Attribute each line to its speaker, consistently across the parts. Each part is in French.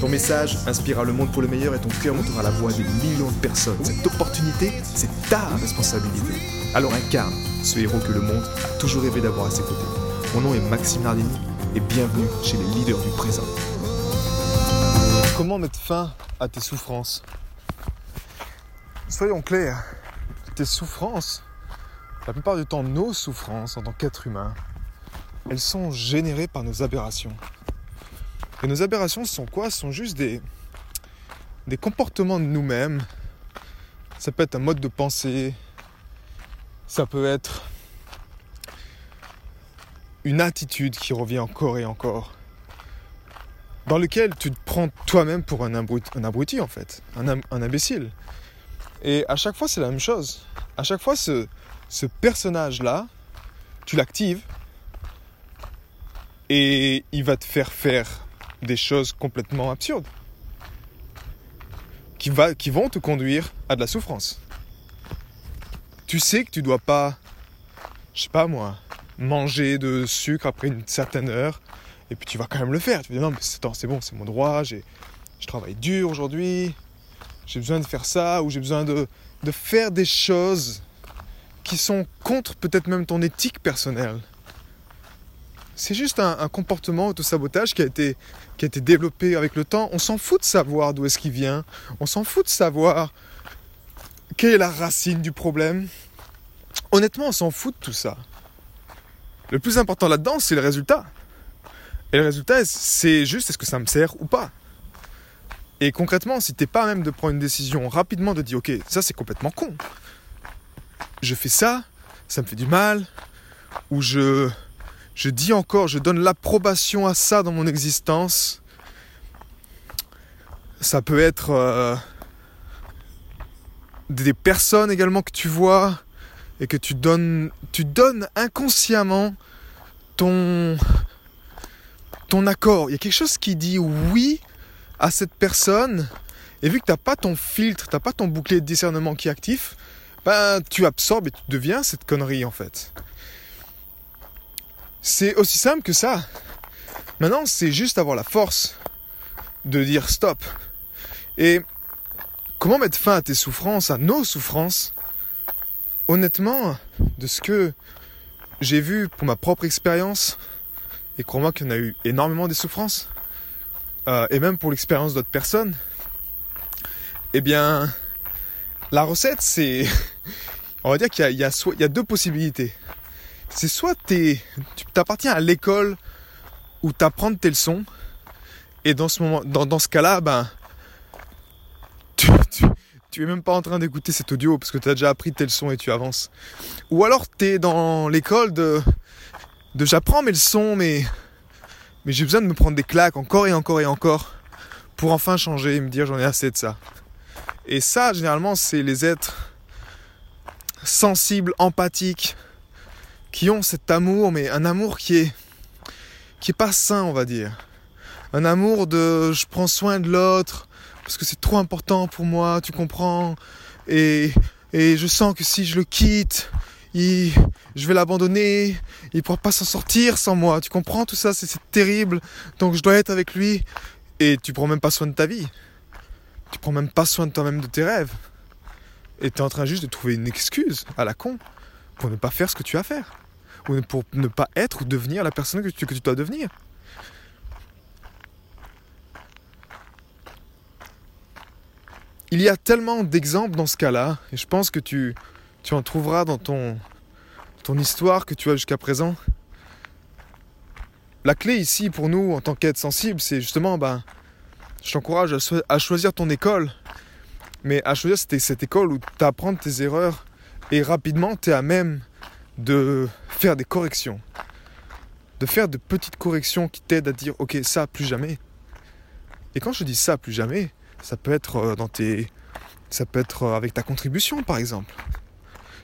Speaker 1: Ton message inspirera le monde pour le meilleur et ton cœur montera la voix des millions de personnes. Cette opportunité, c'est ta responsabilité. Alors incarne ce héros que le monde a toujours rêvé d'avoir à ses côtés. Mon nom est Maxime Nardini et bienvenue chez les leaders du présent.
Speaker 2: Comment mettre fin à tes souffrances? Soyons clairs, tes souffrances, la plupart du temps nos souffrances en tant qu'être humain, elles sont générées par nos aberrations. Et nos aberrations sont quoi? Ce sont juste des, des comportements de nous-mêmes. Ça peut être un mode de pensée. Ça peut être une attitude qui revient encore et encore. Dans lequel tu te prends toi-même pour un abruti, un en fait, un, un, imbécile. Et à chaque fois c'est la même chose. À chaque fois ce, ce personnage-là, tu l'actives et il va te faire faire des choses complètement absurdes qui, vont te conduire à de la souffrance. Tu sais que tu dois pas, je sais pas moi, manger de sucre après une certaine heure, et puis tu vas quand même le faire. Tu vas dire non mais c'est bon, c'est mon droit, je travaille dur aujourd'hui, j'ai besoin de faire ça, ou j'ai besoin de faire des choses qui sont contre peut-être même ton éthique personnelle. C'est juste un, comportement auto-sabotage qui a, été, qui a été développé avec le temps. On s'en fout de savoir d'où est-ce qu'il vient. On s'en fout de savoir quelle est la racine du problème. Honnêtement, on s'en fout de tout ça. Le plus important là-dedans, c'est le résultat. Et le résultat, c'est juste est-ce que ça me sert ou pas. Et concrètement, si t'es pas même de prendre une décision rapidement de dire ok, ça c'est complètement con. Je fais ça, ça me fait du mal, ou je je dis encore, je donne l'approbation à ça dans mon existence. Ça peut être euh, des personnes également que tu vois et que tu donnes, tu donnes inconsciemment ton, ton accord. Il y a quelque chose qui dit oui à cette personne et vu que tu n'as pas ton filtre, tu n'as pas ton bouclier de discernement qui est actif, ben, tu absorbes et tu deviens cette connerie en fait. C'est aussi simple que ça. Maintenant, c'est juste avoir la force de dire stop. Et comment mettre fin à tes souffrances, à nos souffrances Honnêtement, de ce que j'ai vu pour ma propre expérience, et crois-moi qu'il y en a eu énormément des souffrances, euh, et même pour l'expérience d'autres personnes, eh bien, la recette, c'est... On va dire qu'il y, y, a deux possibilités c'est soit tu t'appartiens à l'école où tu apprends tes leçons, et dans ce moment, dans, ce cas-là, ben, tu, tu, es même pas en train d'écouter cet audio parce que tu as déjà appris tes leçons et tu avances. Ou alors tu es dans l'école de, de j'apprends mes leçons, mais, mais j'ai besoin de me prendre des claques encore et encore et encore pour enfin changer et me dire j'en ai assez de ça. Et ça, généralement, c'est les êtres sensibles, empathiques, qui ont cet amour, mais un amour qui est qui est pas sain, on va dire. Un amour de je prends soin de l'autre parce que c'est trop important pour moi, tu comprends et et je sens que si je le quitte, il, je vais l'abandonner, il pourra pas s'en sortir sans moi. Tu comprends tout ça, c'est terrible. Donc je dois être avec lui et tu prends même pas soin de ta vie. Tu prends même pas soin de toi-même de tes rêves. Et tu es en train juste de trouver une excuse à la con pour ne pas faire ce que tu as à faire ou pour ne pas être ou devenir la personne que tu, dois devenir. Il y a tellement d'exemples dans ce cas-là, et je pense que tu, en trouveras dans ton, ton histoire que tu as jusqu'à présent. La clé ici pour nous en tant qu'être sensible, c'est justement, ben, je t'encourage à, choisir ton école, mais à choisir cette, cette école où tu apprends tes erreurs et rapidement tu es à même de faire des corrections. De faire de petites corrections qui t'aident à dire ok ça plus jamais. Et quand je dis ça plus jamais, Ça peut être euh, dans tes. Ça peut être euh, avec ta contribution, par exemple.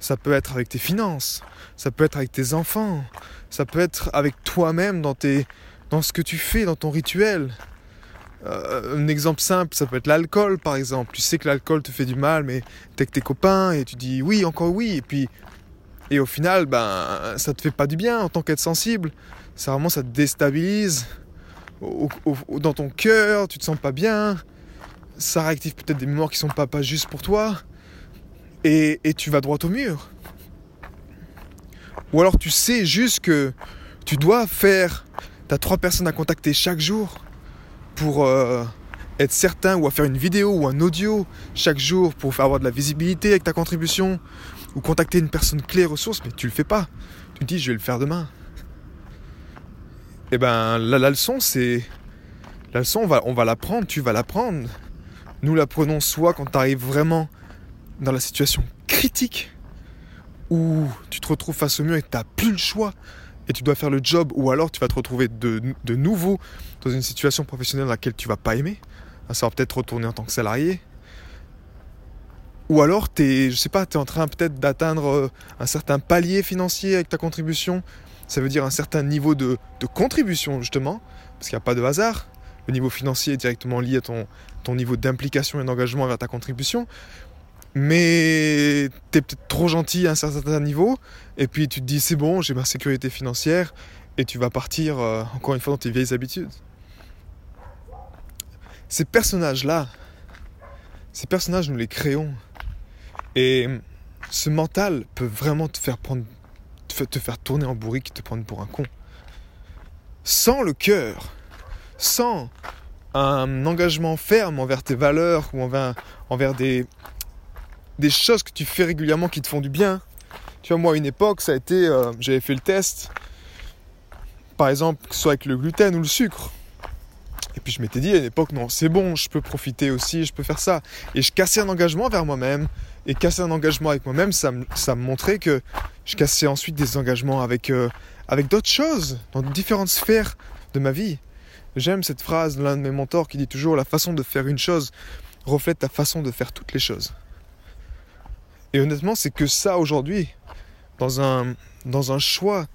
Speaker 2: Ça peut être avec tes finances. Ça peut être avec tes enfants. Ça peut être avec toi-même dans tes, dans ce que tu fais, dans ton rituel. Euh, un exemple simple, ça peut être l'alcool par exemple. Tu sais que l'alcool te fait du mal, mais t'es avec tes copains et tu dis oui, encore oui, et puis et au final, ben ça te fait pas du bien en tant qu'être sensible. Ça vraiment ça te déstabilise dans ton cœur, tu te sens pas bien. Ça réactive peut-être des mémoires qui sont pas, pas justes pour toi, et, et tu vas droit au mur. Ou alors tu sais juste que tu dois faire, tu as trois personnes à contacter chaque jour pour euh, être certain ou à faire une vidéo ou un audio chaque jour pour avoir de la visibilité avec ta contribution ou contacter une personne clé ressource, mais tu le fais pas. Tu te dis je vais le faire demain. Et eh ben la, la leçon c'est la leçon on va on va l'apprendre, tu vas l'apprendre. Nous l'apprenons soit quand tu arrives vraiment dans la situation critique où tu te retrouves face au mur et tu n'as plus le choix et tu dois faire le job, ou alors tu vas te retrouver de, de nouveau dans une situation professionnelle dans laquelle tu vas pas aimer, ça va peut-être retourner en tant que salarié, ou alors tu es, je sais pas, es en train peut-être d'atteindre euh, un certain palier financier avec ta contribution, ça veut dire un certain niveau de, de contribution justement, parce qu'il n'y a pas de hasard, le niveau financier est directement lié à ton, ton niveau d'implication et d'engagement vers ta contribution, mais tu es peut-être trop gentil à un certain niveau, et puis tu te dis c'est bon, j'ai ma sécurité financière, et tu vas partir euh, encore une fois dans tes vieilles habitudes. Ces personnages-là, ces personnages, nous les créons. Et ce mental peut vraiment te faire prendre, tourner en bourrique, te prendre pour un con. Sans le cœur, sans un engagement ferme envers tes valeurs ou envers, des, choses que tu fais régulièrement qui te font du bien. Tu vois, moi, à une époque, ça a été. Euh, j'avais fait le test, par exemple, soit avec le gluten ou le sucre. Et puis je m'étais dit à une époque, non, c'est bon, je peux profiter aussi, je peux faire ça. Et je cassais un engagement vers moi-même. Et casser un engagement avec moi-même, ça, me montrait que je cassais ensuite des engagements avec, euh, avec d'autres choses, dans différentes sphères de ma vie. J'aime cette phrase de l'un de mes mentors qui dit toujours La façon de faire une chose reflète ta façon de faire toutes les choses. Et honnêtement, c'est que ça aujourd'hui, dans un, dans un choix,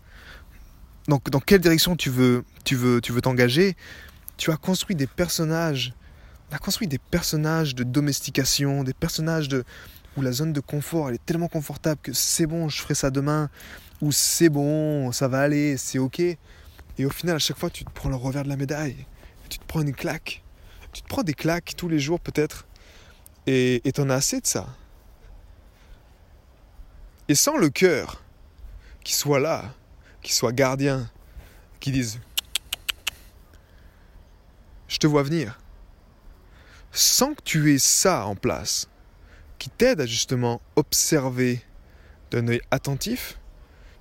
Speaker 2: dans, dans quelle direction tu veux tu veux tu veux t'engager, tu as construit des personnages, on a construit des personnages de domestication, des personnages de où la zone de confort elle est tellement confortable que c'est bon, je ferai ça demain, ou c'est bon, ça va aller, c'est ok. Et au final, à chaque fois, tu te prends le revers de la médaille, tu te prends une claque, tu te prends des claques tous les jours peut-être, et t'en as assez de ça. Et sans le cœur qui soit là, qui soit gardien, qui dise Je te vois venir. Sans que tu aies ça en place, qui t'aide à justement observer d'un œil attentif,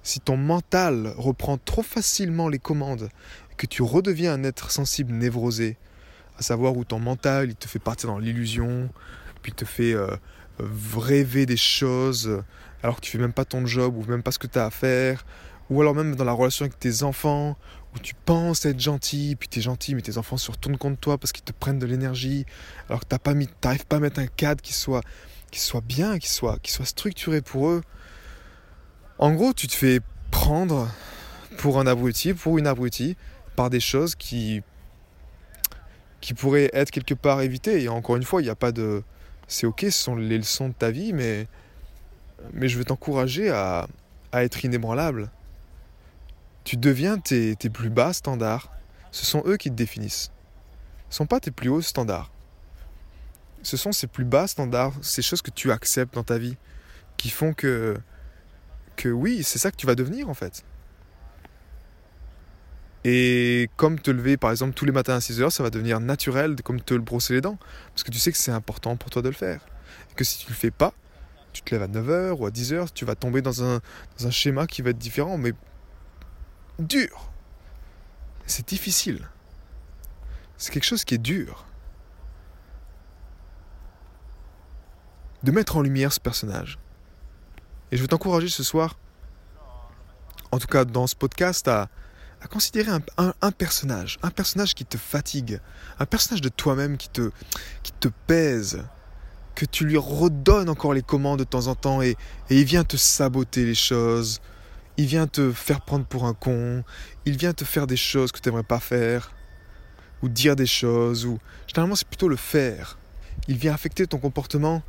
Speaker 2: si ton mental reprend trop facilement les commandes et que tu redeviens un être sensible névrosé, à savoir où ton mental il te fait partir dans l'illusion, puis te fait euh, rêver des choses alors que tu fais même pas ton job ou même pas ce que tu as à faire, ou alors même dans la relation avec tes enfants, où tu penses être gentil, puis tu es gentil, mais tes enfants se retournent contre toi parce qu'ils te prennent de l'énergie, alors que tu n'arrives pas à mettre un cadre qui soit, qui soit bien, qui soit, qui soit structuré pour eux. En gros, tu te fais prendre pour un abruti, pour une abruti, par des choses qui, qui pourraient être quelque part évitées. Et encore une fois, il n'y a pas de... C'est ok, ce sont les leçons de ta vie, mais mais je veux t'encourager à, être inébranlable. Tu deviens tes, plus bas standards. Ce sont eux qui te définissent. Ce ne sont pas tes plus hauts standards. Ce sont ces plus bas standards, ces choses que tu acceptes dans ta vie, qui font que, que oui, c'est ça que tu vas devenir en fait. Et comme te lever par exemple tous les matins à 6 heures, ça va devenir naturel comme te le brosser les dents. Parce que tu sais que c'est important pour toi de le faire. Et que si tu ne le fais pas, tu te lèves à 9h ou à 10h, tu vas tomber dans un, dans un schéma qui va être différent, mais dur. C'est difficile. C'est quelque chose qui est dur. De mettre en lumière ce personnage. Et je veux t'encourager ce soir, en tout cas dans ce podcast, à, considérer un, personnage, un personnage qui te fatigue, un personnage de toi-même qui te, qui te pèse, que tu lui redonnes encore les commandes de temps en temps et, et il vient te saboter les choses, il vient te faire prendre pour un con, il vient te faire des choses que tu n'aimerais pas faire, ou dire des choses, ou généralement c'est plutôt le faire. Il vient affecter ton comportement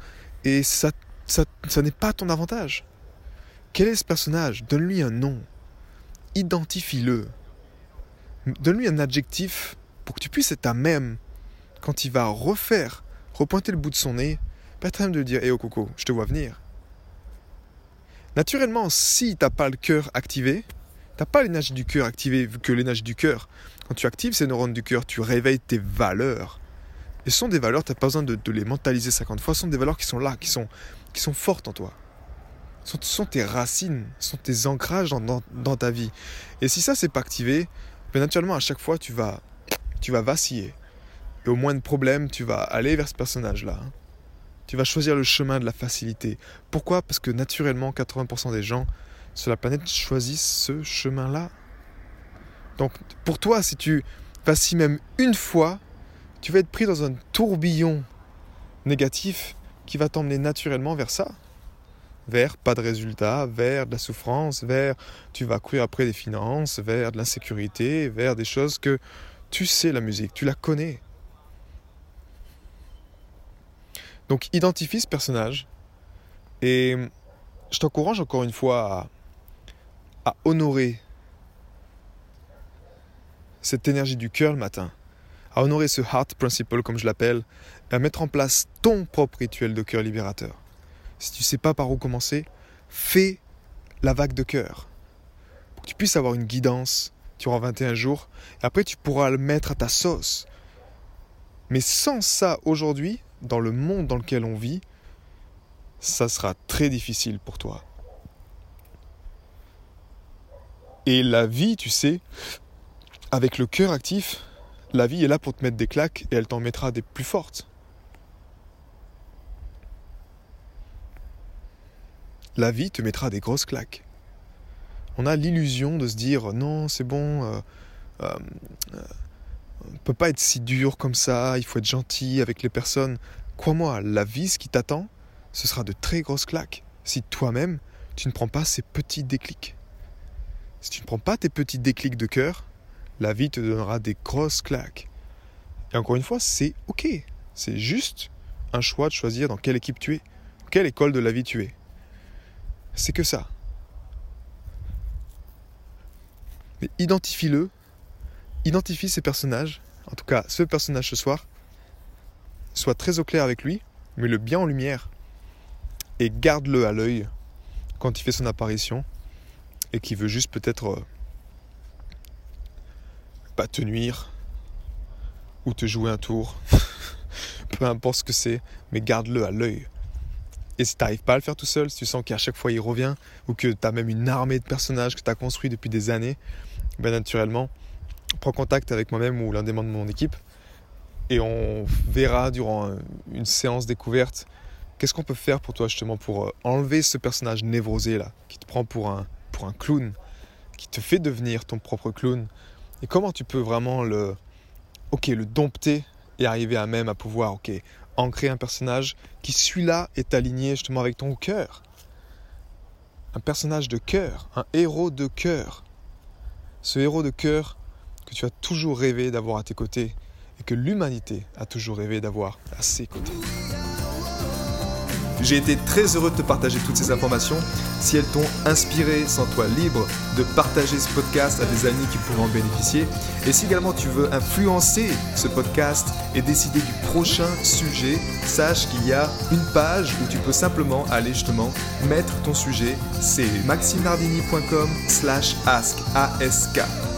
Speaker 2: et ça, ça, ça n'est pas ton avantage. Quel est ce personnage? Donne-lui un nom. Identifie-le. Donne-lui un adjectif pour que tu puisses être à même quand il va refaire, repointer le bout de son nez, pas être de dire Eh oh coco, je te vois venir. Naturellement, si tu n'as pas le cœur activé, tu n'as pas l'énergie du cœur activée, vu que l'énergie du cœur, quand tu actives ces neurones du cœur, tu réveilles tes valeurs. Et ce sont des valeurs, tu n'as pas besoin de, les mentaliser 50 fois, ce sont des valeurs qui sont là, qui sont, qui sont fortes en toi. Ce sont, tes racines, ce sont tes ancrages dans, dans, ta vie. Et si ça, c'est pas activé, mais naturellement, à chaque fois, tu vas, tu vas vaciller. Et au moins de problèmes, tu vas aller vers ce personnage-là. Tu vas choisir le chemin de la facilité. Pourquoi? Parce que naturellement, 80% des gens sur la planète choisissent ce chemin-là. Donc, pour toi, si tu vacilles même une fois, tu vas être pris dans un tourbillon négatif qui va t'emmener naturellement vers ça vers pas de résultats, vers de la souffrance, vers tu vas courir après des finances, vers de l'insécurité, vers des choses que tu sais la musique, tu la connais. Donc identifie ce personnage et je t'encourage encore une fois à, honorer cette énergie du cœur le matin, à honorer ce heart principle comme je l'appelle, et à mettre en place ton propre rituel de cœur libérateur si tu ne sais pas par où commencer, fais la vague de cœur. Pour que tu puisses avoir une guidance durant 21 jours. Et après, tu pourras le mettre à ta sauce. Mais sans ça, aujourd'hui, dans le monde dans lequel on vit, ça sera très difficile pour toi. Et la vie, tu sais, avec le cœur actif, la vie est là pour te mettre des claques et elle t'en mettra des plus fortes. la vie te mettra des grosses claques. On a l'illusion de se dire non, c'est bon, euh, euh, on peut pas être si dur comme ça, il faut être gentil avec les personnes. Crois-moi, la vie, ce qui t'attend, ce sera de très grosses claques si toi-même, tu ne prends pas ces petits déclics. Si tu ne prends pas tes petits déclics de cœur, la vie te donnera des grosses claques. Et encore une fois, c'est ok. C'est juste un choix de choisir dans quelle équipe tu es, quelle école de la vie tu es. C'est que ça. Mais identifie-le, identifie ces personnages, en tout cas ce personnage ce soir, sois très au clair avec lui, mets-le bien en lumière et garde-le à l'œil quand il fait son apparition et qui veut juste peut-être euh, pas te nuire ou te jouer un tour, peu importe ce que c'est, mais garde-le à l'œil. Et si tu n'arrives pas à le faire tout seul, si tu sens qu'à chaque fois il revient, ou que tu as même une armée de personnages que tu as construit depuis des années, ben naturellement, prends contact avec moi-même ou l'un des membres de mon équipe et on verra durant une séance découverte qu'est-ce qu'on peut faire pour toi justement pour euh, enlever ce personnage névrosé là qui te prend pour un, pour un clown, qui te fait devenir ton propre clown et comment tu peux vraiment le, ok, le dompter et arriver à même à pouvoir, ok, ancrer un personnage qui, celui-là, est aligné justement avec ton cœur. Un personnage de cœur, un héros de cœur. Ce héros de cœur que tu as toujours rêvé d'avoir à tes côtés et que l'humanité a toujours rêvé d'avoir à ses côtés.
Speaker 1: J'ai été très heureux de te partager toutes ces informations. Si elles t'ont inspiré, sens-toi libre de partager ce podcast à des amis qui pourront en bénéficier. Et si également tu veux influencer ce podcast et décider du prochain sujet, sache qu'il y a une page où tu peux simplement aller justement mettre ton sujet. C'est maximardini.com slash ask